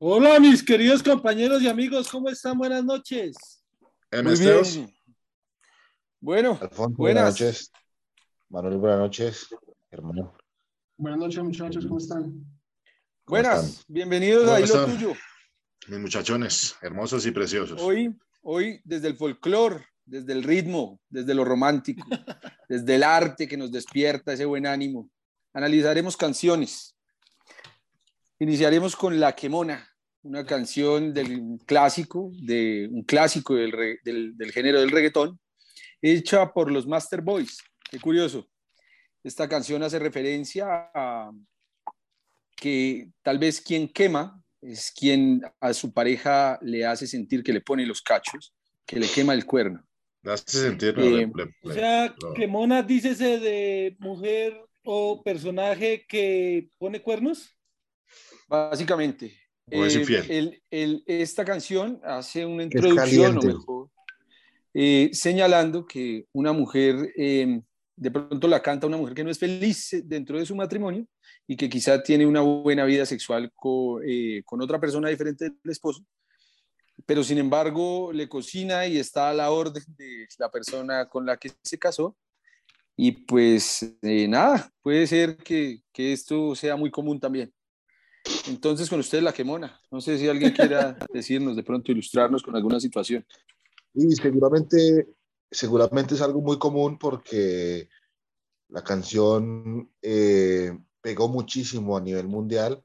Hola, mis queridos compañeros y amigos, ¿cómo están? Buenas noches. Muy bien. Bueno, Alfonso, buenas. noches. Manuel, buenas noches. Hermano. Buenas noches, muchachos, ¿cómo están? buenas, bienvenidos a Hilo Tuyo. Mis muchachones, hermosos y preciosos. Hoy, hoy desde el folclore, desde el ritmo, desde lo romántico, desde el arte que nos despierta ese buen ánimo, analizaremos canciones. Iniciaremos con La Quemona, una canción del clásico, de un clásico del, del, género del reggaetón, hecha por los Master Boys. Qué curioso. Esta canción hace referencia a que tal vez quien quema es quien a su pareja le hace sentir que le pone los cachos, que le quema el cuerno. Le hace sentir. Eh, o sea, quemona, dícese de mujer o personaje que pone cuernos. Básicamente. Eh, esta canción hace una introducción, o mejor, eh, señalando que una mujer, em, de pronto la canta una mujer que no es feliz dentro de su matrimonio y que quizá tiene una buena vida sexual con, eh, con otra persona diferente del esposo, pero sin embargo le cocina y está a la orden de la persona con la que se casó. Y pues nada, puede ser que, que esto sea muy común también. Entonces, con usted la quemona. No sé si alguien quiera decirnos, de pronto ilustrarnos con alguna situación. Y seguramente, seguramente es algo muy común porque la canción eh, pegó muchísimo a nivel mundial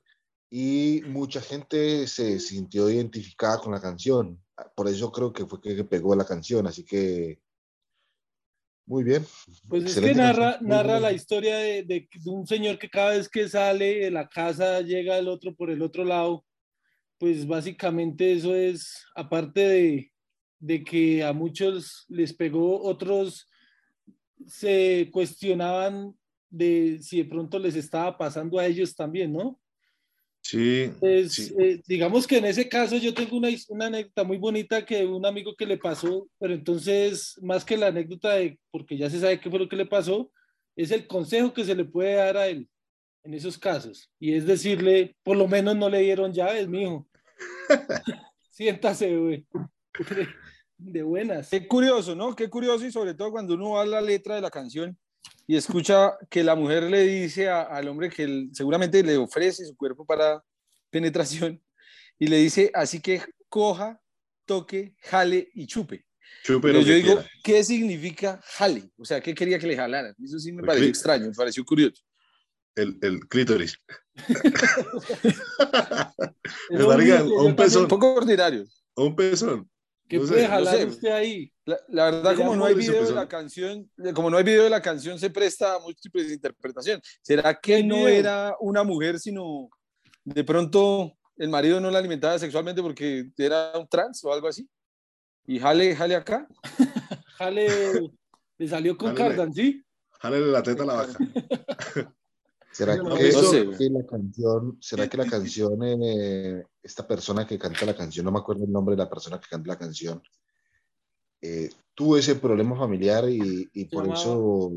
y mucha gente se sintió identificada con la canción. Por eso creo que fue que pegó la canción. Así que muy bien. Pues es que narra, narra la historia de, de, un señor que cada vez que sale de la casa llega el otro por el otro lado. Pues básicamente eso es, aparte de, de que a muchos les pegó, otros se cuestionaban de si de pronto les estaba pasando a ellos también, ¿no? Sí, pues, eh, digamos que en ese caso yo tengo una, una, anécdota muy bonita que un amigo que le pasó, pero entonces más que la anécdota de, porque ya se sabe qué fue lo que le pasó, es el consejo que se le puede dar a él en esos casos. Y es decirle, por lo menos no le dieron llaves, mijo. Siéntase, güey. De buenas. Qué curioso, ¿no? Qué curioso y sobre todo cuando uno va a la letra de la canción y escucha que la mujer le dice al hombre que seguramente le ofrece su cuerpo para penetración y le dice, así que coja, toque, jale y chupe. chupe Pero yo digo, ¿qué significa jale? O sea, ¿qué quería que le jalaran? Eso sí me pareció extraño, me pareció curioso. El, el clítoris. un pezón. Un poco ordinario. Un pezón. ¿Qué puede jalar usted ahí? La, verdad, como no hay video de la canción, como no hay video de la canción, se presta a múltiples interpretaciones. ¿Será que no era una mujer, sino de pronto el marido no la alimentaba sexualmente porque era un trans o algo así? Y jale, jale acá. jale, le salió con Cardan, ¿sí? Jale la teta a la vaca. ¿Será que, la canción, será que la canción, eh, esta persona que canta la canción, no me acuerdo el nombre de la persona que canta la canción, eh, tuvo ese problema familiar y, por eso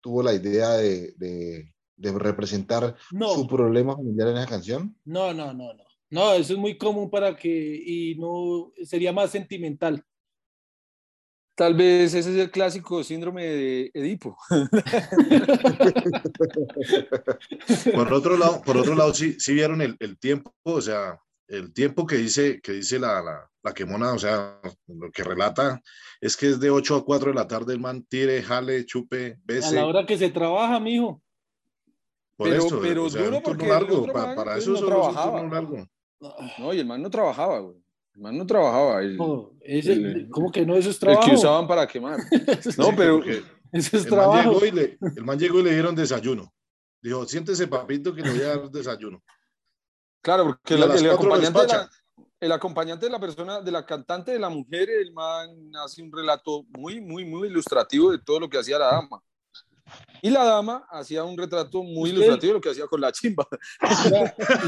tuvo la idea de, de, representar su problema familiar en esa canción? No, no, no, no. No, eso es muy común para que, y no, sería más sentimental. Tal vez ese es el clásico síndrome de Edipo. por otro lado, por otro lado sí, sí vieron el, el, tiempo, o sea, el tiempo que dice, que dice la, la, la, quemona, o sea, lo que relata es que es de 8 a 4 de la tarde el man tire, jale, chupe, bese. A la hora que se trabaja, mijo. Por pero, eso, pero o sea, duro porque largo, para, para eso no trabajaba. largo. No, y el man no trabajaba, güey man no trabajaba. ¿Cómo que no? Eso es trabajo. El que usaban para quemar. no, pero eso es el trabajo. Man llegó y el man llegó y le dieron desayuno. Dijo, siéntese papito que le voy a dar desayuno. Claro, porque el, acompañante de la, el acompañante de la persona, de la cantante de la mujer, el man hace un relato muy, muy, muy ilustrativo de todo lo que hacía la dama. Y la dama hacía un retrato muy ilustrativo de lo que hacía con la chimba.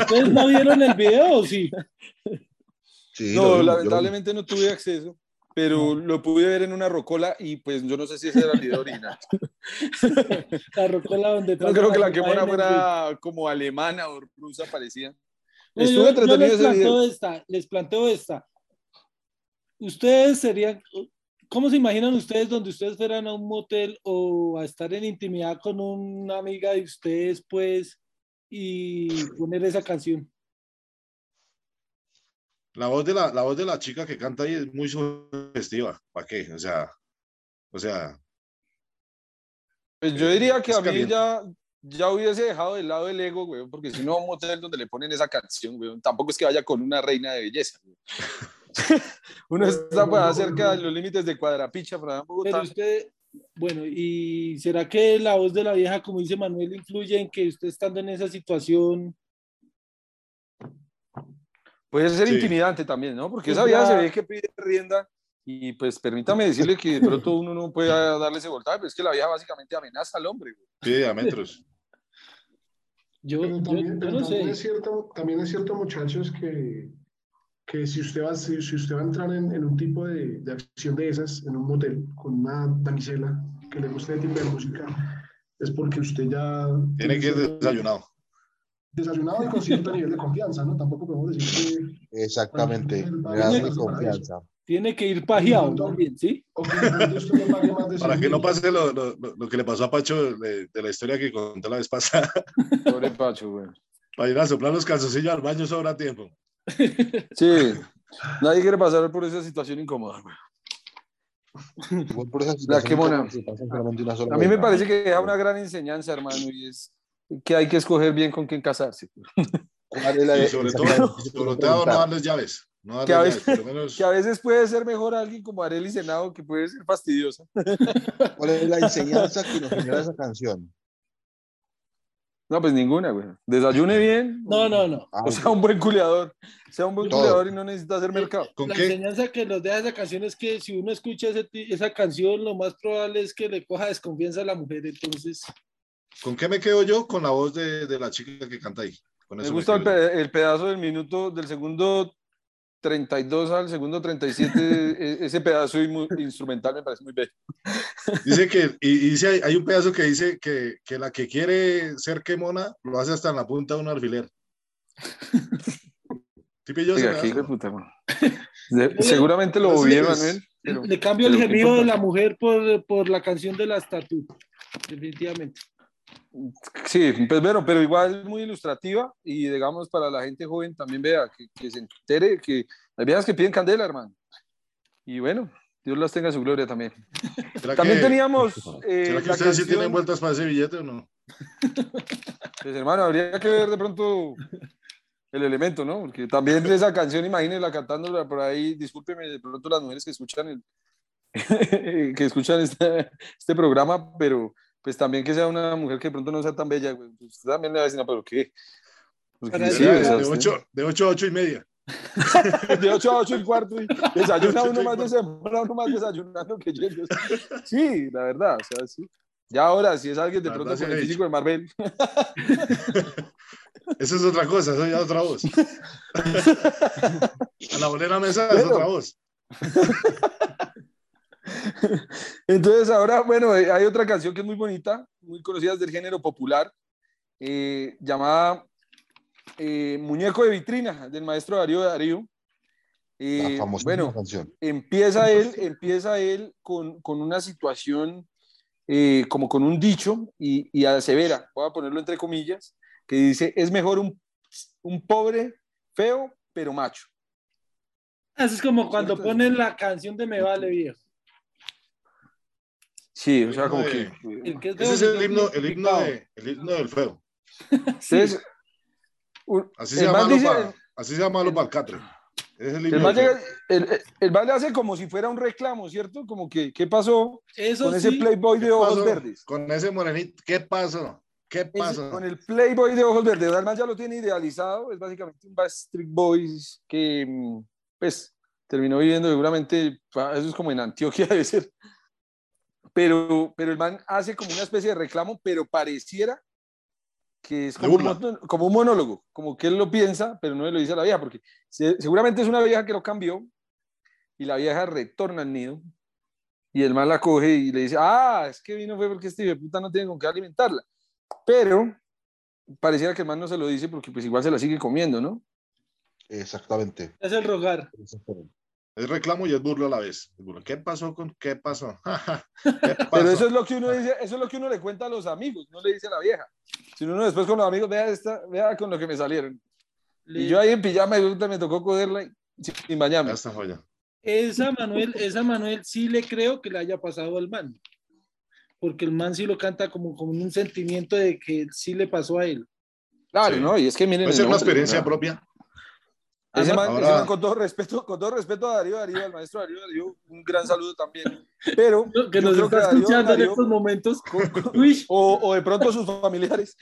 ¿Ustedes no vieron el video o sí? no, lamentablemente no tuve acceso, pero lo pude ver en una rocola y pues yo no sé si ese era el video original. la rocola donde... No creo que la quemona fuera como alemana o rusa parecía. Estuve entretenido les planteo esta, les planteo esta. Ustedes serían, ¿cómo se imaginan ustedes donde ustedes fueran a un motel o a estar en intimidad con una amiga de ustedes, pues, y poner esa canción? La voz de la, la voz de la chica que canta ahí es muy sugestiva. ¿Para qué? O sea, o sea. Pues yo diría que a mí ya, ya hubiese dejado de lado el ego, güey, porque si no, un motel donde le ponen esa canción, güey, tampoco es que vaya con una reina de belleza, Uno está pues, cerca de los límites de Cuadrapicha para Pero usted, bueno, ¿y será que la voz de la vieja, como dice Manuel, influye en que usted estando en esa situación? Puede ser intimidante también, ¿no? Porque pues esa vieja se ve que pide rienda y pues permítame decirle que de pronto uno no puede darle ese voltaje, pero es que la vieja básicamente amenaza al hombre. Sí, a metros. Yo, también, no sé. Es cierto, también es cierto, muchachos, que, que si, usted va, si, usted va a entrar en, en un tipo de, de, acción de esas, en un motel, con una damisela que le guste el tipo de música, es porque usted ya... Tiene que ir desayunado. Desayunado y con cierto nivel de confianza, ¿no? Tampoco podemos decir que... Exactamente, de confianza. Tiene que ir pajeado también, ¿sí? Para que no pase lo, lo, lo, que le pasó a Pacho de, de, la historia que conté la vez pasada. Pobre Pacho, güey. Para ir a soplar los calzoncillos al baño sobra tiempo. Sí, nadie quiere pasar por esa situación incómoda, güey. La que mona. A mí me parece que deja una gran enseñanza, hermano, y es que hay que escoger bien con quién casarse. Y sobre todo, sobre todo no darles llaves que, a veces, que, a veces, puede ser mejor alguien como Arely Senado, que puede ser fastidiosa. ¿Cuál es la enseñanza que nos genera esa canción? No, pues ninguna, güey. Desayune bien. No, no, no. Ah, o sea, un buen culeador. Sea un buen culeador y no necesita hacer mercado. la enseñanza que nos deja esa canción es que si uno escucha esa canción, lo más probable es que le coja desconfianza a la mujer. Entonces. ¿Con qué me quedo yo? Con la voz de, de la chica que canta ahí. me gusta el, el, pedazo del minuto, del segundo 32 al segundo 37, e, ese pedazo instrumental me parece muy bello. Dice que, y, dice, hay un pedazo que dice que, que, la que quiere ser quemona lo hace hasta en la punta de un alfiler. seguramente lo oí, Manuel. Le cambio el gemido de la mujer por, por la canción de la estatua, definitivamente. Sí, pues bueno, pero igual muy ilustrativa y digamos para la gente joven también vea, que, se entere que hay viejas que piden candela, hermano. Y bueno, Dios las tenga en su gloria también. También teníamos... Eh, ¿Será que ustedes sí tienen vueltas para ese billete o no? Pues hermano, habría que ver de pronto el elemento, ¿no? Porque también esa canción, imagínenla cantándola por ahí, discúlpeme de pronto las mujeres que escuchan el, que escuchan este, este programa, pero pues también que sea una mujer que de pronto no sea tan bella, güey. Pues también le va a decir, no, pero ¿qué? sí, de, 8, de 8 a 8 y media. de 8 a 8 y cuarto. Y desayuna uno más, desayuna uno más desayunando que yo. Sí, la verdad, o sea, sí. Ya ahora, si es alguien de pronto con el físico de Marvel. Eso es otra cosa, eso ya es otra voz. A la bolera mesa es otra voz. Entonces ahora, bueno, eh, hay otra canción que es muy bonita, muy conocida del género popular, eh, llamada eh, Muñeco de Vitrina, del maestro Darío Darío. Eh, bueno, canción. empieza él, empieza él con, con una situación como con un dicho y, y asevera, voy a ponerlo entre comillas, que dice, es mejor un, un pobre, feo, pero macho. Así es como cuando ponen la canción de Me Vale Viejo. Sí, o sea, como que... ese es el himno, el himno, de, el himno del feo. sí. así, se llama dice, para, así se llama los balcatres. Es el, el, el, el le hace como si fuera un reclamo, ¿cierto? Como que, ¿qué pasó Eso con ese Playboy de ojos verdes? Con ese morenito, ¿qué pasó? ¿Qué pasó? con el Playboy de ojos verdes. Además ya lo tiene idealizado, es básicamente un Backstreet Boys que, mm, pues, terminó viviendo seguramente, eso es como en Antioquia debe ser, pero, pero el man hace como una especie de reclamo, pero pareciera que es como un, como un, monólogo, como que él lo piensa, pero no le lo dice a la vieja, porque seguramente es una vieja que lo cambió y la vieja retorna al nido y el man la coge y le dice, ah, es que vino fue porque este puta no tiene con qué alimentarla. Pero pareciera que el man no se lo dice porque pues igual se la sigue comiendo, ¿no? Exactamente. Es el rogar. Es reclamo y es burlo a la vez. ¿Qué pasó con qué pasó? Pero eso es lo que uno dice, eso es lo que uno le cuenta a los amigos, no le dice a la vieja. Si uno después con los amigos, vea esta, vea con lo que me salieron. Y yo ahí en pijama y me tocó cogerla sin bañarme. Esta joya. Esa Manuel, esa Manuel sí le creo que le haya pasado al man. Porque el man sí lo canta como, como un sentimiento de que sí le pasó a él. Claro, ¿no? Y es que miren. Puede ser una experiencia propia. Ese man, con todo respeto, con todo respeto a Darío, Darío, al maestro Darío, Darío, un gran saludo también. Pero que nos está escuchando en estos momentos, o, o, de pronto sus familiares,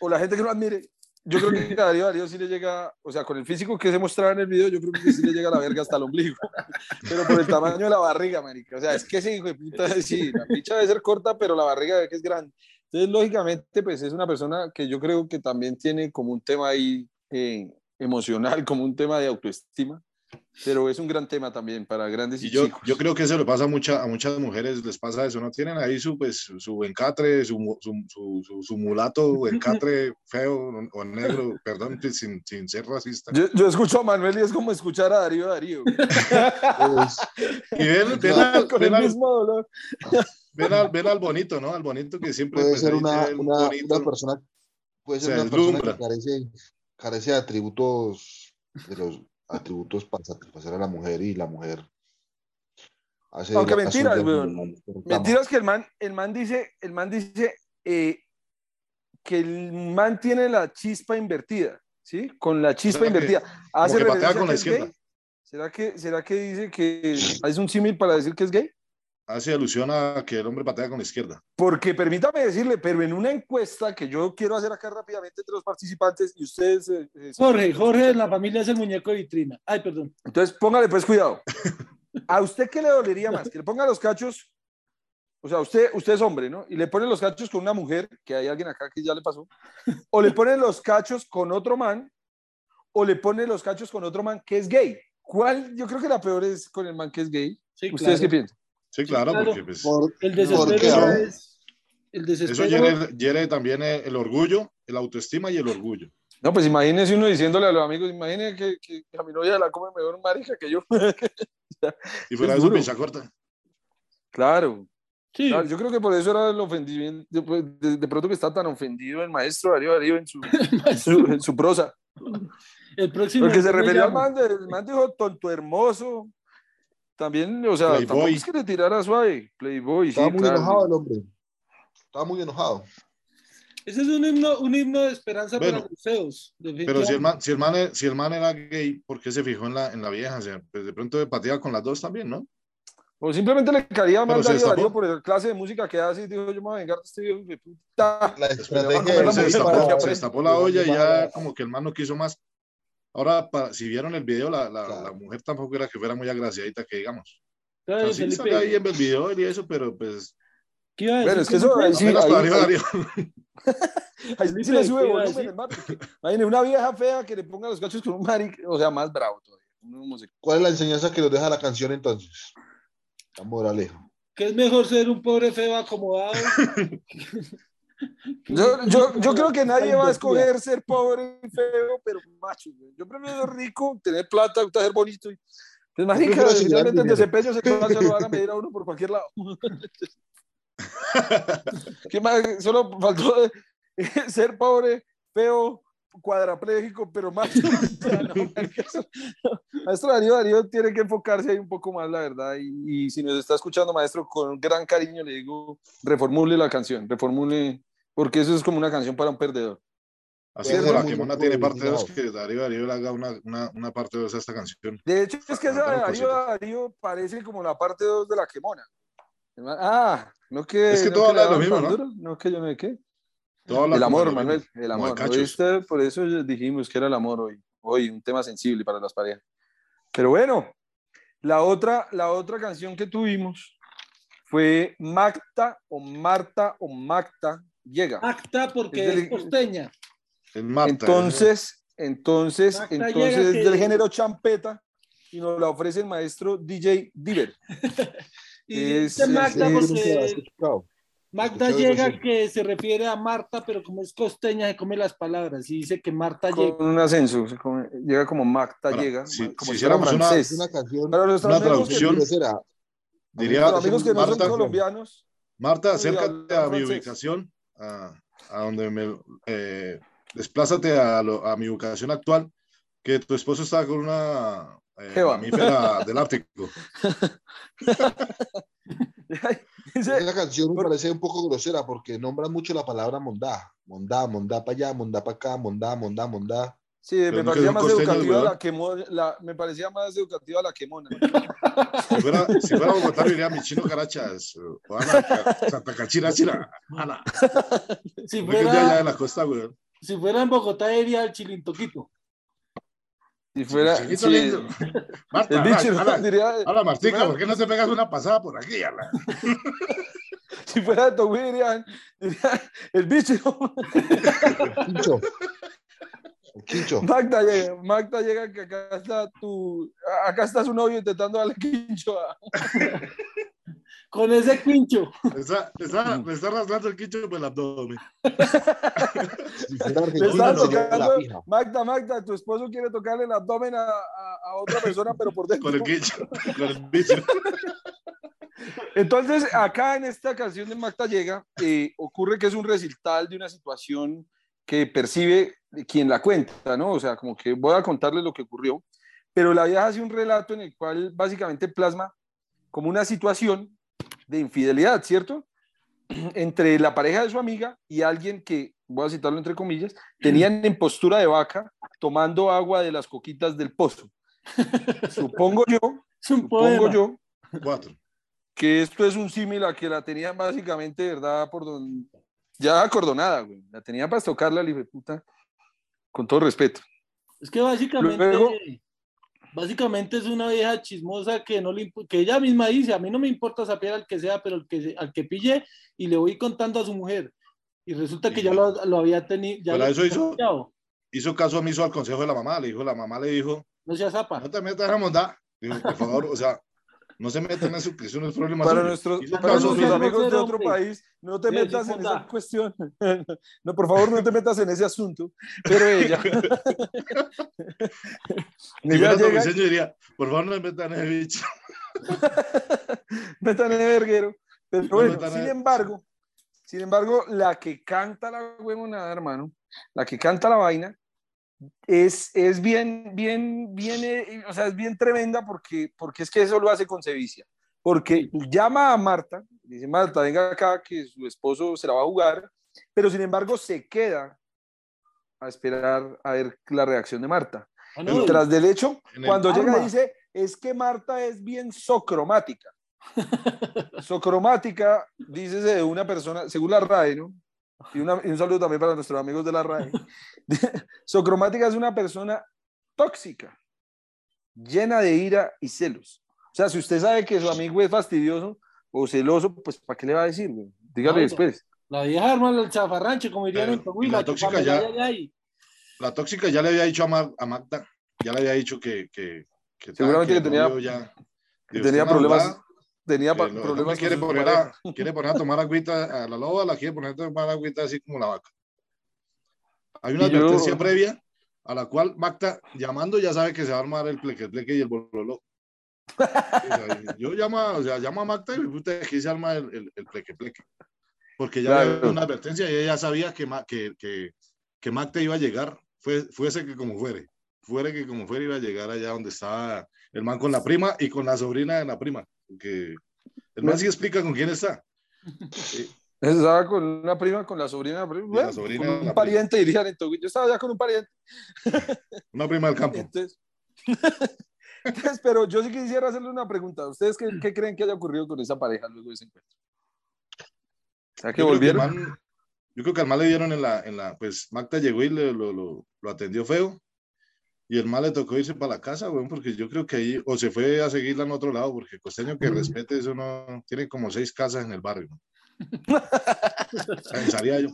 o la gente que lo admire, yo creo que a Darío, Darío sí le llega, o sea, con el físico que se mostraba en el video, yo creo que sí le llega la verga hasta el ombligo. Pero por el tamaño de la barriga, marica. O sea, es que sí, hijo de puta, sí, la picha debe ser corta, pero la barriga que es grande. Entonces, lógicamente, pues es una persona que yo creo que también tiene como un tema ahí eh, emocional, como un tema de autoestima pero es un gran tema también para grandes y, yo, chicos. Yo creo que eso le pasa a, mucha, a muchas mujeres, les pasa eso, ¿no? Tienen ahí su, pues, su encatre, su, su, su, su mulato, encatre feo o negro, perdón, pues, sin, sin ser racista. Yo, yo, escucho a Manuel y es como escuchar a Darío Darío. Pues, y ven, ven, al, con ven el mismo dolor. Ven al, ven al bonito, ¿no? Al bonito que siempre... Puede pues, ser una, una, una, persona, puede ser una persona que carece, carece de atributos de los atributos para satisfacer a la mujer y la mujer hace aunque mentiras mentiras que el man el man dice el man dice eh, que el man tiene la chispa invertida sí con la chispa invertida. hace con la izquierda será que será que dice que es un símil para decir que es gay hace alusión a que el hombre patea con la izquierda. Porque permítame decirle, pero en una encuesta que yo quiero hacer acá rápidamente entre los participantes y ustedes... Eh, eh, Jorge, Jorge la familia es el muñeco de vitrina. Ay, perdón. Entonces póngale pues cuidado. ¿A usted qué le dolería más? Que le ponga los cachos, o sea, usted, usted es hombre, ¿no? Y le pone los cachos con una mujer, que hay alguien acá que ya le pasó, o le pone los cachos con otro man, o le pone los cachos con otro man que es gay. ¿Cuál? Yo creo que la peor es con el man que es gay. ¿Ustedes qué piensan? Sí, claro, porque pues, el desespero es, el desespero. Eso hiere, también el orgullo, el autoestima y el orgullo. No, pues imagínese uno diciéndole a los amigos, imagínese que, que, a mi novia la come mejor marica que yo. y fuera eso pincha corta. Claro. Sí. yo creo que por eso era el ofendimiento, de, de, pronto que está tan ofendido el maestro Darío Darío en su, en su, prosa. El próximo Porque se refirió al man, el man dijo tonto hermoso, también, o sea, tampoco es que le tirara suave. Playboy. Estaba muy enojado el hombre. Estaba muy enojado. Ese es un himno, un himno de esperanza para los feos. Pero si el, man, si, el man, si el man era gay, ¿por qué se fijó en la, en la vieja? O sea, pues de pronto pateaba con las dos también, ¿no? O simplemente le caía mal Darío, Darío por el clase de música que hace y dijo, yo me voy a vengar de este viejo de puta. La estrategia se destapó la olla y ya como que el man no quiso más. Ahora, para, si vieron el video, la, la, la, mujer tampoco era que fuera muy agraciadita, que digamos. Claro, o sea, sí sale ahí en el video y eso, pero pues... ¿Qué iba a decir? Pero es que eso... Ahí sí, ahí, ahí, ahí sí le sube volumen, Imagínate, una vieja fea que le ponga los cachos con un maric, o sea, más bravo todavía. ¿Cuál es la enseñanza que nos deja la canción entonces? La moraleja. Que es mejor ser un pobre feo acomodado Yo, yo, yo, creo que nadie va a escoger ser pobre y feo, pero macho. Yo prefiero rico, tener plata, ser bonito. Y... Pues, marica, realmente el desempeño se lo van a medir a uno por cualquier lado. ¿Qué más? Solo faltó ser pobre, feo, cuadraplégico, pero más. maestro Darío, Darío tiene que enfocarse ahí un poco más, la verdad. Y, y, si nos está escuchando, maestro, con gran cariño le digo, reformule la canción, reformule porque eso es como una canción para un perdedor. Así es, la Quemona tiene parte 2 que Darío Darío le haga una, una, una parte 2 a esta canción. De hecho, es que esa de Darío Darío parece como la parte 2 de la Quemona. Ah, no que. Es que no todo habla de lo mismo, ¿no? No que yo no sé qué. el amor, Manuel, el amor. Por eso dijimos que era el amor hoy. Hoy, un tema sensible para las parejas. Pero bueno, la otra, la otra canción que tuvimos fue Magta o Marta o Magta llega. Acta porque es, costeña. entonces, entonces, entonces es del género champeta y nos la ofrece el maestro DJ Diver. y es, Magda porque Magda llega que se refiere a Marta, pero como es costeña se come las palabras y dice que Marta llega. Con un ascenso, llega como Magda llega, como si, fuera francés. Una, canción, una traducción, diría amigos que no son colombianos. Marta, acércate a, mi ubicación, a, a donde me eh, desplázate a, a, mi ubicación actual, que tu esposo está con una eh, mamífera del Ártico. Esa canción me parece un poco grosera porque nombra mucho la palabra mondá. Mondá, mondá para allá, mondá para acá, mondá, mondá, mondá. Sí, me parecía, más educativa la que la, me parecía más educativa la que mona. Si fuera, si fuera Bogotá, diría mi chino carachas, Santa Cachira, Chira, Ana. Si fuera, de la costa, si fuera en Bogotá, diría el chilintoquito. Si fuera. Sí. Marta, el bicho, ala, diría, ala, Martica, ¿por qué no te pegas una pasada por aquí? Ala? si fuera de Togui, diría, el bicho. El bicho. Quincho. Magda llega, Magda llega que acá está tu, acá está su novio intentando darle quincho a... Con ese quincho. Está, está, me está rasgando el quincho por el abdomen. está tocando, Magda, Magda, tu esposo quiere tocarle el abdomen a, a, otra persona, pero por dentro. Con el quincho, con el bicho. Entonces, acá en esta canción de Magda llega, eh, ocurre que es un recital de una situación que percibe quien la cuenta, ¿no? O sea, como que voy a contarles lo que ocurrió, pero la vieja hace un relato en el cual básicamente plasma como una situación de infidelidad, ¿cierto? Entre la pareja de su amiga y alguien que, voy a citarlo entre comillas, tenían en postura de vaca tomando agua de las coquitas del pozo. Supongo yo, supongo yo, Cuatro. que esto es un símil a que la tenían básicamente, ¿verdad? Por don, ya acordonada, güey. La tenía para tocarla, la puta, con todo respeto. Es que básicamente, básicamente es una vieja chismosa que no le que ella misma dice, a mí no me importa saber al que sea, pero al que, al que pille y le voy contando a su mujer. Y resulta que ya lo, había tenido. Ya eso hizo, hizo caso omiso al consejo de la mamá. Le dijo, la mamá le dijo, no seas zapa. No te metas a montar. Dijo, por favor, o sea, no se metan en eso, que eso no es problema para nuestros, para nuestros amigos de otro país, no te metas en esa cuestión. No, por favor, no te metas en ese asunto. Pero ella. ella llega... diría, por favor, no me metan en el bicho. metan en el verguero. Pero bueno, sin embargo, sin embargo, la que canta la huevonada, hermano, la que canta la vaina, es, es bien, bien, bien, eh, o sea, es bien tremenda porque, porque es que eso lo hace con sevicia. Porque llama a Marta, dice Marta, venga acá que su esposo se la va a jugar, pero sin embargo se queda a esperar a ver la reacción de Marta. Ah, y tras del hecho, cuando llega dice, es que Marta es bien socromática. socromática, dice de una persona, según la RAE, ¿no? Y, un saludo también para nuestros amigos de la RAE. Socromática es una persona tóxica, llena de ira y celos. O sea, si usted sabe que su amigo es fastidioso o celoso, pues ¿para qué le va a decir? Dígale después. La vieja hermano del chafarrancho, como dirían en Coahuila. La tóxica ya, la tóxica ya le había dicho a, a Magda, ya le había dicho que, que, que seguramente que, tenía, ya, que tenía problemas tenía problemas. quiere poner, a, quiere poner a tomar agüita a la loba, la quiere poner a tomar agüita así como la vaca. Hay una advertencia previa a la cual Macta, llamando, ya sabe que se va a armar el pleque, pleque y el bololo. yo llamo, o sea, llamo a Macta y me gusta aquí se arma el, el, el pleque, pleque. Porque ya había una advertencia y ella ya sabía que, que, que, que Macta iba a llegar, fue, fuese que como fuere, fuere que como fuere iba a llegar allá donde estaba el man con la prima y con la sobrina de la prima que el man sí explica con quién está. Estaba con una prima, con la sobrina, bueno, con un pariente, dirían en Yo estaba ya con un pariente. Una prima del campo. Entonces, pero yo sí quisiera hacerle una pregunta. ¿Ustedes qué, qué, creen que haya ocurrido con esa pareja luego de ese encuentro? O sea, que volvieron. yo creo que al mal le dieron en la, en la, pues Magda llegó y lo, lo, lo atendió feo. Y el mal le tocó irse para la casa, güey, porque yo creo que ahí, o se fue a seguirla en otro lado, porque costeño que respete eso no, tiene como seis casas en el barrio. Pensaría yo.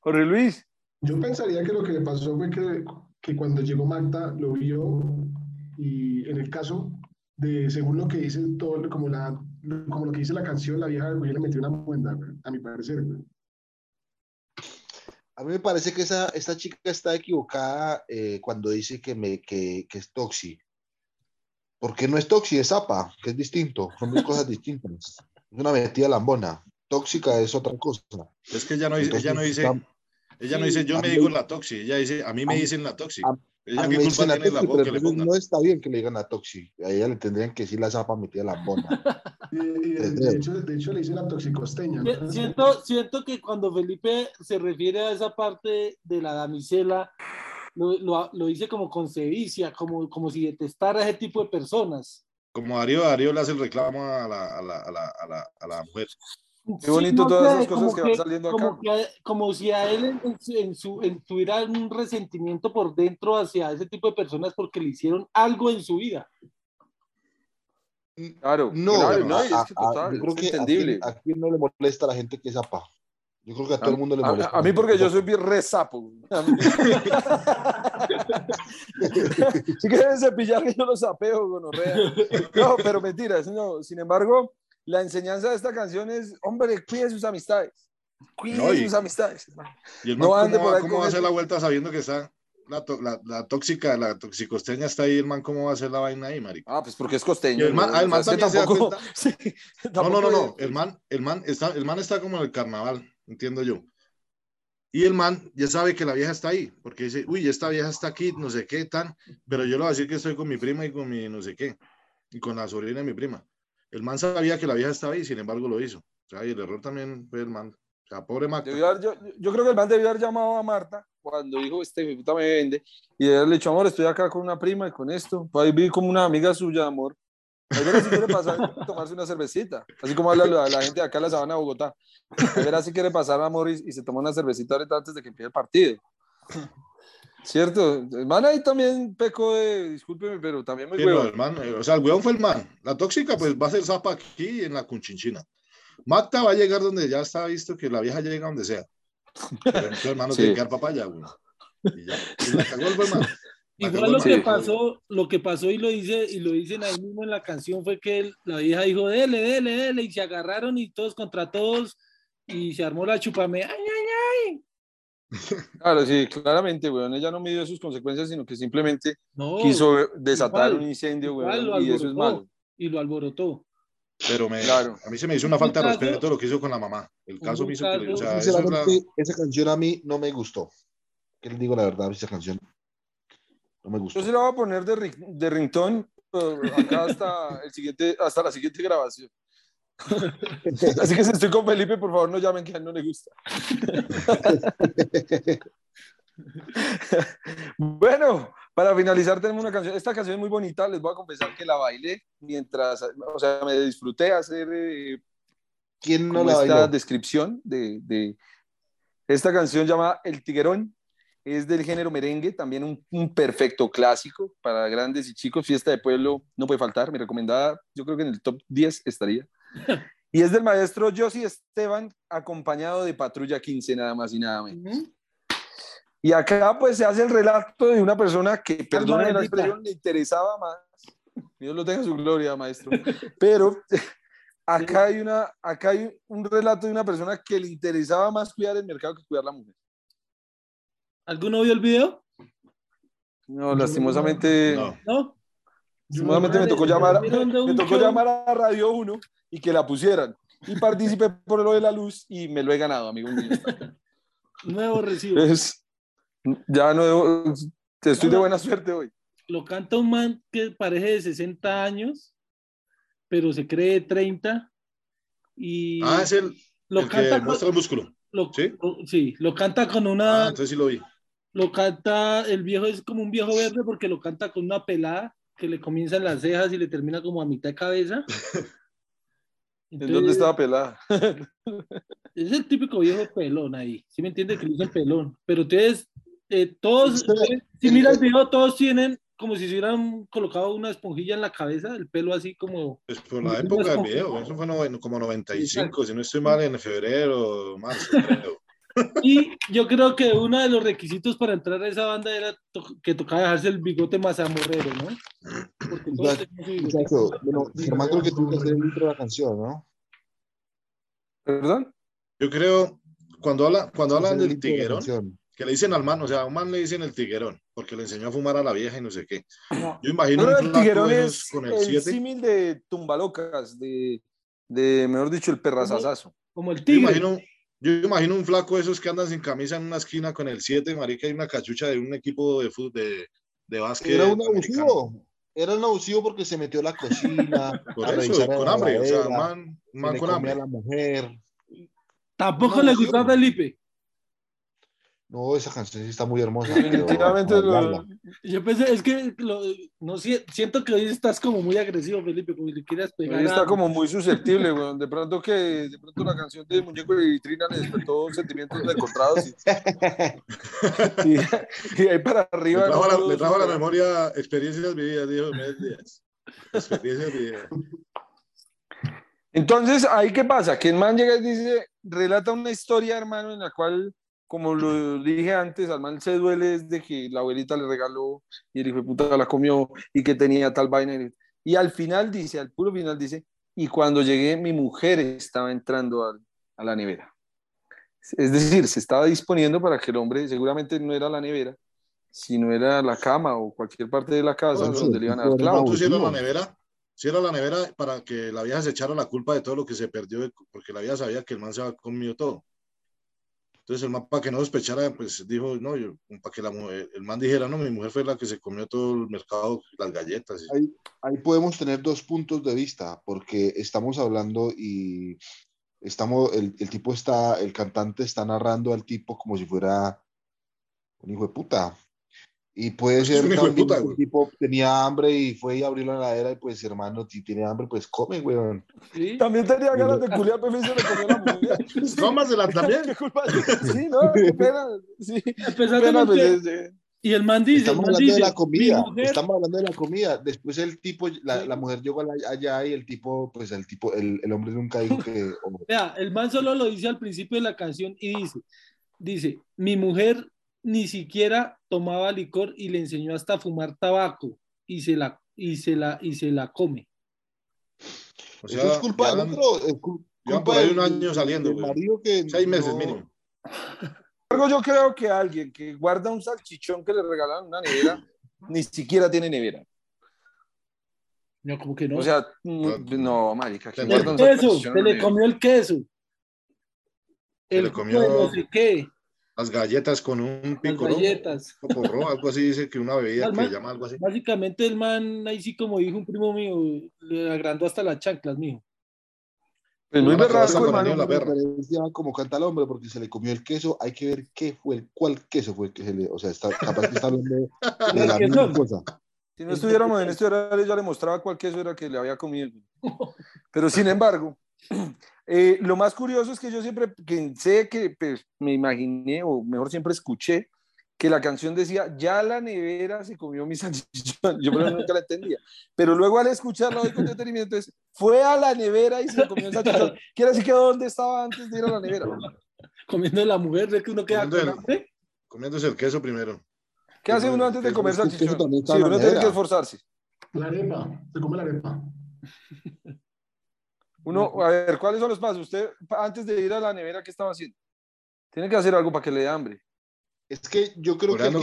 Jorge Luis. Yo pensaría que lo que le pasó fue que, que cuando llegó Magda lo vio y en el caso de, según lo que dice todo, como, la, como lo que dice la canción, la vieja le metió una buena, a mi parecer. A mí me parece que esa, esta chica está equivocada eh, cuando dice que, me, que, que es toxi. Porque no es toxi, es apa, que es distinto. Son dos cosas distintas. Es una metida lambona. Tóxica es otra cosa. Es que ella no, ella no dice, ella no dice, yo me digo la toxi. Ella dice, a mí me dicen la toxi. Ella qué culpa tiene la voz que le pongan. No está bien que le digan la toxi. A ella le tendrían que decir la zapa metida lambona. Y, de, hecho, de, hecho, le dicen la toxicosteña. Siento, siento que cuando Felipe se refiere a esa parte de la damisela, lo, lo, lo dice como con sevicia, como, como si detestara a ese tipo de personas. Como Darío, Darío le hace el reclamo a la, a la, a la, a la, a la mujer. Qué bonito todas esas cosas que, van saliendo como acá. Que, como si a él en, en, su, en, tuviera un resentimiento por dentro hacia ese tipo de personas porque le hicieron algo en su vida. Claro, no, claro, no, es que total, yo creo que entendible. A, quién no le molesta a la gente que es apa. Yo creo que a todo el mundo le molesta. A, a mí porque yo soy bien re sapo. si quieren cepillar que yo lo sapeo, gonorrea. No, pero mentiras, no. Sin embargo, la enseñanza de esta canción es, hombre, cuide sus amistades. Cuide no, y, sus amistades. Y el man, no ande ¿cómo, por ahí ¿cómo va a hacer la vuelta sabiendo que está la, la, la, tóxica, la toxicosteña está ahí, el man, ¿cómo va a hacer la vaina ahí, marico? Ah, pues porque es costeño. el man, ah, el man también tampoco, se da sí, no, no, no, no, el man, el man está, el man está como en el carnaval, entiendo yo. Y el man ya sabe que la vieja está ahí, porque dice, uy, esta vieja está aquí, no sé qué, tan, pero yo le voy a decir que estoy con mi prima y con mi no sé qué, y con la sobrina de mi prima. El man sabía que la vieja estaba ahí, sin embargo lo hizo. O sea, y el error también fue el man. O sea, pobre Marta. Yo, creo que el man debió haber llamado a Marta cuando dijo, este puta me vende, y él le dicho, amor, estoy acá con una prima y con esto. Pues ahí vi como una amiga suya, amor. A ver si quiere pasar tomarse una cervecita. Así como habla la, gente de acá en la sabana de Bogotá. A ver si quiere pasar, amor, y, y se toma una cervecita ahorita antes de que empiece el partido. ¿Cierto? El man ahí también pecó de, discúlpeme, pero también muy bueno. el man, o sea, el huevón fue el man. La tóxica, pues va a ser zapa aquí en la cunchinchina. Magda va a llegar donde ya está visto que la vieja llega donde sea. Pero entonces el man no sí. tiene que dar papaya, güey. Y ya. Y la cagó el man. Igual lo que pasó, lo que pasó y lo dice y lo dicen ahí mismo en la canción fue que él, la vieja dijo, dele, dele, dele, y se agarraron y todos contra todos, y se armó la chupame, ay, ay, ay. Claro, sí, claramente, weón. Ella no midió sus consecuencias, sino que simplemente no, quiso desatar igual, un incendio, weón, y eso es malo. Y lo alborotó. Pero me, claro. a mí se me hizo una falta de respeto lo que hizo con la mamá. El caso me hizo que, o sea, Sinceramente, la... esa canción a mí no me gustó. Que le digo la verdad, esa canción no me gustó. Yo se la voy a poner de, de ringtone acá hasta, el siguiente, hasta la siguiente grabación. Así que si estoy con Felipe, por favor no llamen que a él no le gusta. bueno, para finalizar tenemos una canción. Esta canción es muy bonita, les voy a confesar que la bailé mientras, o sea, me disfruté hacer eh, ¿Quién no la esta descripción de, de, esta canción llama El Tiguerón. Es del género merengue, también un, un, perfecto clásico para grandes y chicos. Fiesta de pueblo no puede faltar. Mi recomendada, yo creo que en el top 10 estaría. Y es del maestro Josie Esteban, acompañado de Patrulla 15, nada más y nada menos. Uh -huh. Y acá pues se hace el relato de una persona que, perdón la expresión, le interesaba más. Dios lo tenga en su gloria, maestro. Pero acá hay, una, acá hay un relato de una persona que le interesaba más cuidar el mercado que cuidar la mujer. ¿Alguno vio el video? No, lastimosamente. No. ¿No? Lastimosamente me tocó, llamar, me tocó llamar a Radio 1 y que la pusieran. Y participé por lo de la luz y me lo he ganado, amigo mío. Nuevo recibo. Es, ya no te estoy de buena suerte hoy. Lo canta un man que parece de 60 años, pero se cree de 30. Y ah, es el, lo el canta que muestra el músculo. Lo, ¿Sí? sí, lo canta con una. Ah, entonces sí lo vi. Lo canta, el viejo es como un viejo verde porque lo canta con una pelada que le comienza en las cejas y le termina como a mitad de cabeza. Entonces, ¿En dónde estaba pelada? es el típico viejo pelón ahí. ¿Sí me entiende que le dicen pelón? Pero ustedes, eh, todos, si miran el video, todos tienen como si se hubieran colocado una esponjilla en la cabeza, el pelo así como... Pues por la época del video, eso fue no, como 95, Exacto. si no estoy mal, en febrero, marzo, creo. Y yo creo que uno de los requisitos para entrar a esa banda era to que tocaba dejarse el bigote mazamorrero, ¿no? Exacto. Bueno, Germán, creo que tú que hacer el intro de la canción, ¿no? ¿Perdón? Yo creo, cuando, habla, cuando hablan del tiguerón, que le dicen al man, o sea, a un man le dicen el tiguerón, porque le enseñó a fumar a la vieja y no sé qué. Yo imagino no, el tiguerón es con el, el símil de tumbalocas, de, de, mejor dicho, el perrazazazo. Como, el tigre. Yo imagino, yo imagino un flaco de esos que andan sin camisa en una esquina con el 7, marica, y una cachucha de un equipo de fútbol, de, de básquet. Era un abusivo. Era un abusivo porque se metió a la cocina. Por eso, con hambre. o sea, man, man con hambre. A la mujer. Tampoco le gustaba Felipe. No, esa canción sí está muy hermosa. Definitivamente Yo pensé, es que no siento que hoy estás como muy agresivo, Felipe, como si le quieras pegar. Hoy está como muy susceptible, güey. De pronto que de pronto la canción de Muñeco y Vitrina le despertó sentimientos encontrados. Y, y, ahí para arriba. Le trajo, la, la, memoria experiencias vividas, dijo Díaz. Experiencias vividas. Entonces, ¿ahí qué pasa? Que el man llega y dice, relata una historia, hermano, en la cual como lo dije antes, al man se duele desde que la abuelita le regaló y el hijo de puta la comió y que tenía tal vaina. Y al final dice, al puro final dice, y cuando llegué mi mujer estaba entrando a, a la nevera. Es decir, se estaba disponiendo para que el hombre, seguramente no era la nevera, sino era la cama o cualquier parte de la casa donde le iban a dar clavos. ¿Tú la nevera? Si era la nevera para que la vieja se echara la culpa de todo lo que se perdió, porque la vieja sabía que el man se había comido todo. Entonces el man, para que no sospechara, pues dijo, no, yo, para que la el man dijera, no, mi mujer fue la que se comió todo el mercado, las galletas. Ahí, ahí podemos tener dos puntos de vista, porque estamos hablando y estamos, el, el, tipo está, el cantante está narrando al tipo como si fuera un hijo de puta. Y puede pues ser también que el tipo tenía hambre y fue y abrió la heladera y pues hermano, si tiene hambre, pues come, weón. ¿Sí? También tenía ganas de culiar, pero se le comió la mujer. Cómasela también. ¿Qué culpa? Sí, no, qué pena. Sí, pena, pues, y el man dice, Estamos man hablando dice, de la comida, estamos hablando de la comida. Después el tipo, la, la mujer llegó allá y el tipo, pues el tipo, el, el hombre nunca dijo que... Vea, el man solo lo dice al principio de la canción y dice, dice, mi mujer ni siquiera tomaba licor y le enseñó hasta a fumar tabaco y se la, y se la, y se la come. O sea, Eso es culpa del otro. Es culpa por ahí un año saliendo. que Seis meses mínimo. Yo creo que alguien que guarda un salchichón que le regalan una nevera, ni siquiera tiene nevera. No, como que no. O sea, no, marica. Que el queso, se le comió el queso. El se le comió no sé qué. Las galletas con un pico, Las galletas. algo así dice que una bebida que llama algo así. Básicamente el man, ahí sí como dijo un primo mío, le agrandó hasta las chanclas, mijo. Pues muy berrasco, hermano. La referencia como canta el hombre porque se le comió el queso, hay que ver qué fue, el, cuál queso fue el que se le, o sea, está, capaz que está hablando de, la misma cosa. Si no estuviéramos en este horario, ya le mostraba cuál queso era que le había comido. Pero sin embargo, eh, lo más curioso es que yo siempre pensé que, pues, me imaginé, o mejor siempre escuché, que la canción decía, ya la nevera se comió mi salchichón. Yo nunca la entendía. Pero luego al escucharla hoy con detenimiento es, fue a la nevera y se comió el salchichón. Quiere decir que dónde estaba antes de ir a la nevera. Comiendo la mujer, de que uno queda Comiéndose el queso primero. ¿Qué hace uno antes de comer salchichón? Sí, uno tiene que esforzarse. La arepa, se come la arepa. Uno, a ver, ¿cuáles son los pasos? Usted, antes de ir a la nevera, ¿qué estaba haciendo? Tiene que hacer algo para que le dé hambre. Es que yo creo que el tipo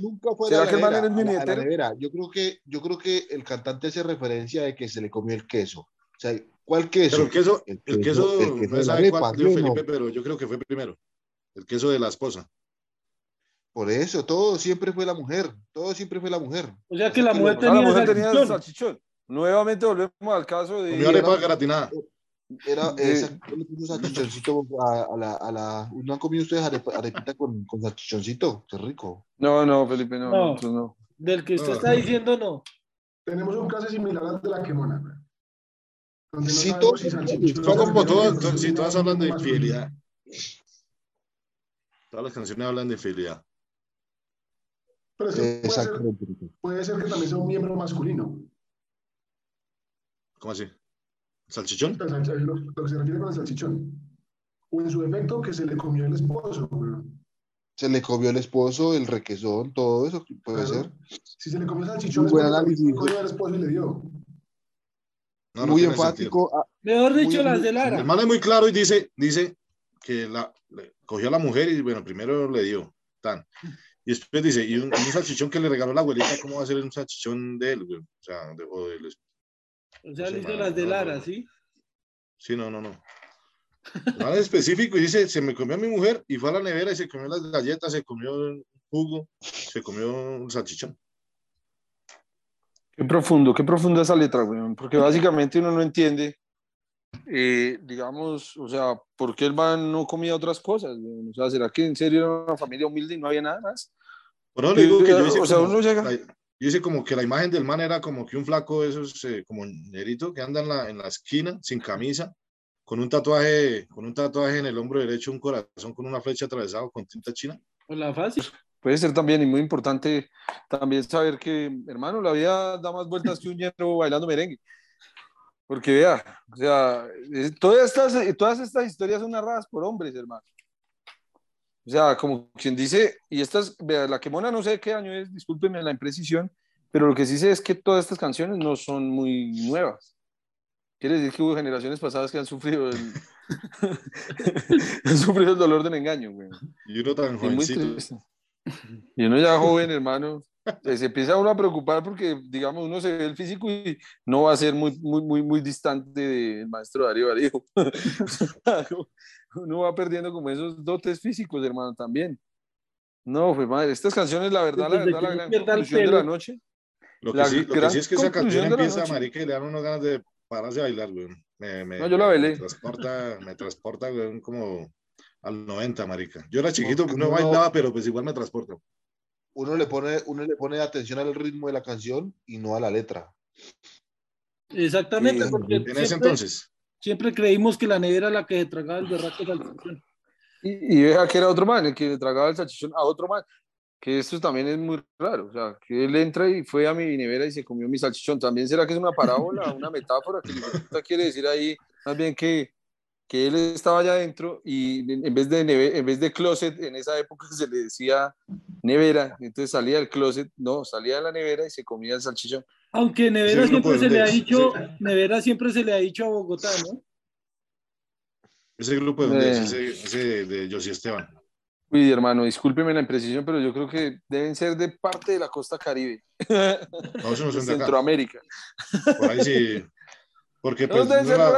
nunca fue a la, nevera, Yo creo que yo creo que el cantante hace referencia de que se le comió el queso. O sea, ¿cuál queso? Pero el queso, el queso, el queso, el queso no sabe cuál Felipe, pero yo creo que fue primero. El queso de la esposa. Por eso, todo siempre fue la mujer. Todo siempre fue la mujer. O sea que la mujer tenía, la mujer tenía salchichón. Nuevamente volvemos al caso de. Comió arepa gratinada. Era, esa, le puso salchichoncito a, la, a la. ¿No han comido ustedes arepita con, con salchichoncito? Qué rico. No, no, Felipe, no. No, no. Del que usted está diciendo, no. Tenemos un caso similar al de la quemona. Sí, todos. Son como todas, si todas hablan de infidelidad. Todas las canciones hablan de infidelidad. Pero es que puede, ser, puede ser que también sea un miembro masculino. ¿Cómo así? ¿Salchichón? Lo, que se refiere con el salchichón. O en su efecto, que se le comió el esposo. Se le comió el esposo, el requesón, todo eso puede ser. Si se le comió el salchichón, buen análisis. el esposo y le dio. muy enfático. Ah, Mejor dicho, las de Lara. El man es muy claro y dice, dice que la, cogió a la mujer y bueno, primero le dio, tan. Y después dice, y un, salchichón que le regaló la abuelita, ¿cómo va a ser un salchichón de él, O sea, de, o, o sea, le hizo las de Lara, ¿sí? Sí, no, no, no. Nada específico y dice, se me comió a mi mujer y fue a la nevera y se comió las galletas, se comió un jugo, se comió un salchichón. Qué profundo, qué profunda esa letra, güey, porque básicamente uno no entiende, eh, digamos, o sea, ¿por qué el man no comía otras cosas? O sea, ¿será que en serio era una familia humilde y no había nada más? Bueno, le digo que yo hice, o sea, uno llega... yo hice como que la imagen del man era como que un flaco de esos, eh, como nerito, que anda en la, en la esquina, sin camisa, con un tatuaje, con un tatuaje en el hombro derecho, un corazón con una flecha atravesado con tinta china. Hola, fácil. Puede ser también, y muy importante también saber que, hermano, la vida da más vueltas que un hierro bailando merengue. Porque vea, o sea, todas estas, todas estas historias son narradas por hombres, hermano. O sea, como quien dice, y estas, vea, la quemona no sé qué año es, discúlpeme la imprecisión, pero lo que sí sé es que todas estas canciones no son muy nuevas. Quiere decir que hubo generaciones pasadas que han sufrido el, han sufrido el dolor del engaño, güey. Y uno tan jovencito. Y uno ya joven, hermano, se empieza uno a preocupar porque, digamos, uno se ve el físico y no va a ser muy, muy, muy, muy distante del maestro Darío Darío. uno va perdiendo como esos dotes físicos, hermano, también. No, fue madre. Estas canciones, la verdad, la verdad, la gran conclusión de la noche. Lo que, sí, lo que sí es que esa canción empieza, marica, y le dan unas ganas de pararse a bailar, güey. Me, me, no, yo la bailé. Me transporta, me transporta, güey, como al 90, marica. Yo era chiquito, no, no bailaba, pero pues igual me transporta. Uno le, pone, uno le pone atención al ritmo de la canción y no a la letra. Exactamente, porque en ese entonces. Siempre creímos que la nevera era la que tragaba el berraco salchichón. Y, y vea que era otro man, el que le tragaba el salchichón a otro man que esto también es muy raro, o sea, que él entra y fue a mi nevera y se comió mi salchichón. ¿También será que es una parábola, una metáfora? Que quiere decir ahí más bien que, que él estaba allá adentro y en vez, de en vez de closet, en esa época se le decía nevera, entonces salía del closet, no, salía de la nevera y se comía el salchichón. Aunque nevera siempre se le ha dicho, nevera siempre se le ha dicho a Bogotá, ¿no? Ese grupo de, eh. ese, ese de José Esteban. Uy, hermano, discúlpeme la imprecisión, pero yo creo que deben ser de parte de la costa caribe. No, eso no son de Centroamérica. Por ahí sí. Porque pues, la,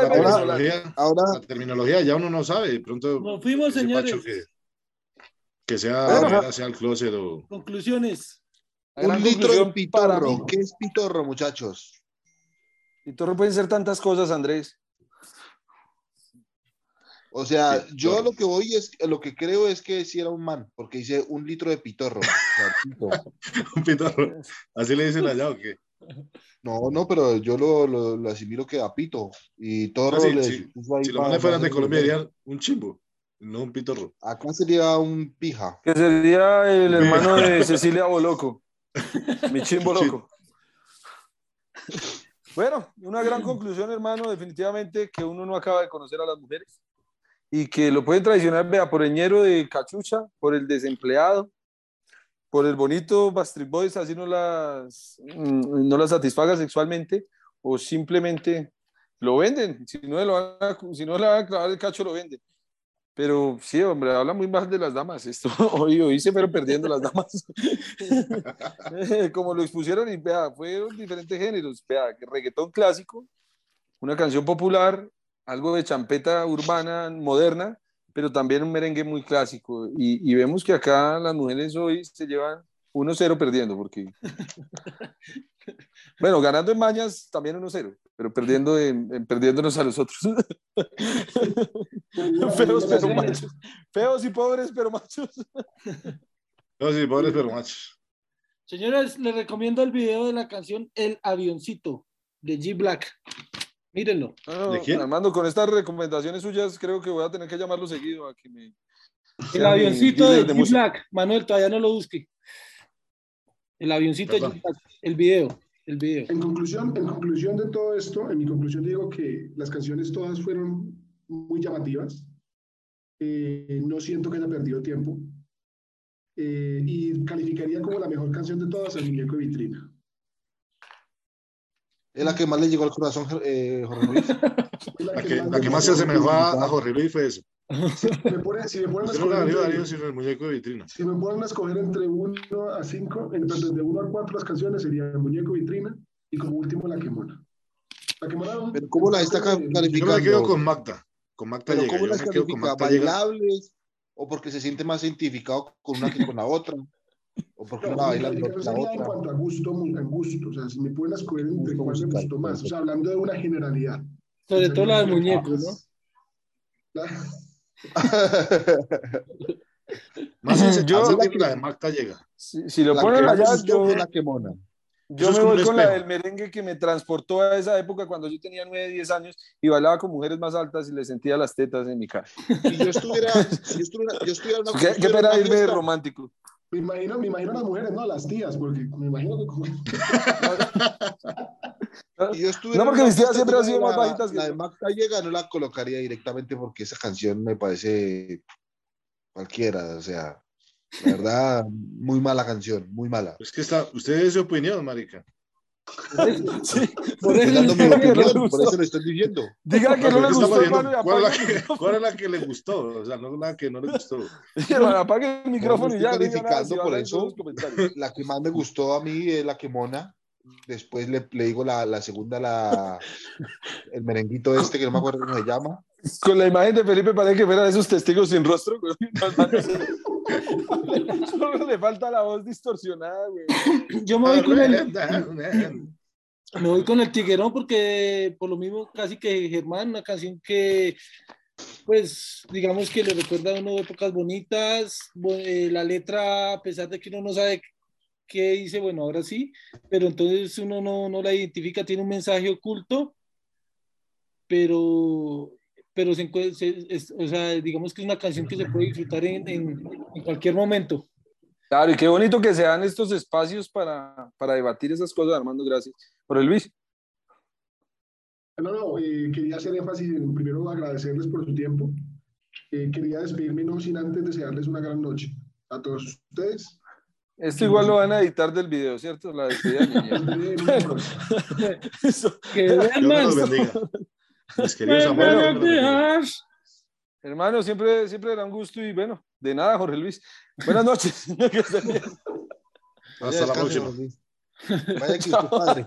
terminología, ahora, la, terminología, ya uno no sabe. De pronto. Nos fuimos, señores. Que, que sea, sea el closet o. Conclusiones. Un litro de pitorro. ¿Qué es pitorro, muchachos? Pitorro pueden ser tantas cosas, Andrés. O sea, yo lo que voy es, lo que creo es que si era un man, porque dice un litro de pitorro. un pitorro. ¿Así le dicen allá o qué? No, no, pero yo lo, lo, asimilo que a pito. Y torro ah, le, Si los manes fueran de Colombia dirían un chimbo, no un pitorro. Acá sería un pija. Que sería el hermano de Cecilia Boloco. Mi chimbo loco. Bueno, una gran conclusión, hermano, definitivamente que uno no acaba de conocer a las mujeres y que lo pueden traicionar, vea, por el ñero de cachucha, por el desempleado, por el bonito Bastard Boys, así no las, mm, no las satisfaga sexualmente, o simplemente lo venden. Si no, lo van a, si no le van a clavar el cacho, lo venden. Pero sí, hombre, habla muy mal de las damas. Esto hoy hice, pero perdiendo las damas. Como lo expusieron, y vea, fueron diferentes géneros. Vea, reggaetón clásico, una canción popular, algo de champeta urbana, moderna, pero también un merengue muy clásico. Y, vemos que acá las mujeres hoy se llevan 1-0 perdiendo, porque. Bueno, ganando en mañas también 1-0, pero perdiendo en, perdiéndonos a los otros. Feos pero machos. Feos y pobres pero machos. Feos y pobres pero machos. Señores, les recomiendo el video de la canción El Avioncito de G Black. Mírenlo. ¿De quién? Armando, con estas recomendaciones suyas, creo que voy a tener que llamarlo seguido a que me. El avioncito de, de Black. Manuel, todavía no lo busque. El avioncito de Black, el video. El video. En conclusión, en conclusión de todo esto, en mi conclusión digo que las canciones todas fueron muy llamativas. Eh, no siento que haya perdido tiempo. eh, y calificaría como la mejor canción de todas el muñeco de vitrina. ¿Es la que más le llegó al corazón, eh, Jorge Luis? la, que, la que, más se asemejó a, Jorge Luis fue eso. Si me, ponen, si me ponen a escoger entre, el muñeco de vitrina. Si me ponen a escoger entre 1 a 5, entre de 1 a 4 las canciones sería el muñeco vitrina y como último la quemona. La quemona. Pero ¿cómo la está calificando? Yo me quedo con Magda. Con Magda ¿Pero ¿Cómo las califica? ¿Bailables? ¿O porque se siente más identificado con una que con la otra? ¿O porque no, la baila la, la otra? En cuanto a gusto, en gusto. O sea, si me pueden escoger entre cuál me gustó más. O sea, hablando de una generalidad. Sobre todo la de muñecos, ¿no? La... Más yo, la de Magda llega. Si, si lo ponen allá, yo, la quemona. Yo me voy con la del merengue que me transportó a esa época cuando yo tenía 9, 10 años y bailaba con mujeres más altas y le sentía las tetas en mi cara. Si yo estuviera, si estuviera, yo estuviera una, ¿Qué, qué pena irme romántico? Me imagino, me imagino las mujeres, no las tías, porque me imagino que. yo no, porque mis tías siempre han sido más bajitas que. La de Magda llega no la colocaría directamente porque esa canción me parece cualquiera, o sea. La verdad, muy mala canción, muy mala. Es que está, usted es su opinión, marica. Sí, por eso, mi opinión, por eso lo estoy diciendo. Diga que no le gustó, ¿cuál, es la que, ¿Cuál es la que le gustó? O sea, no la que no le gustó. apague el micrófono y ya. Calificando por eso, la que más me gustó a mí es la que mona. Después le, le digo la, la, segunda, la, el merenguito este, que no me acuerdo cómo se llama. Con la imagen de Felipe parece que fuera de esos testigos sin rostro. Solo le falta la voz distorsionada, güey. Yo me voy con el. Me voy con el tiguerón porque por lo mismo casi que Germán, una canción que pues digamos que le recuerda a uno épocas bonitas, eh, la letra, a pesar de que uno no sabe qué dice, bueno, ahora sí, pero entonces uno no, no la identifica, tiene un mensaje oculto, pero pero se, o sea, digamos que es una canción que se puede disfrutar en, en, en, cualquier momento. Claro, y qué bonito que se dan estos espacios para, para debatir esas cosas, Armando, gracias. Por el Luis. No, no, eh, quería hacer énfasis en primero agradecerles por su tiempo. Eh, quería despedirme no sin antes desearles una gran noche a todos ustedes. Esto igual lo van a editar del video, ¿cierto? La despedida que vean más. Mis queridos amigos. Hermano, siempre, siempre era un gusto y bueno, de nada, Jorge Luis. Buenas noches. Hasta la próxima. Vaya que usted padre.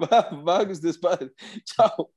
Va, va que usted es padre. Chao.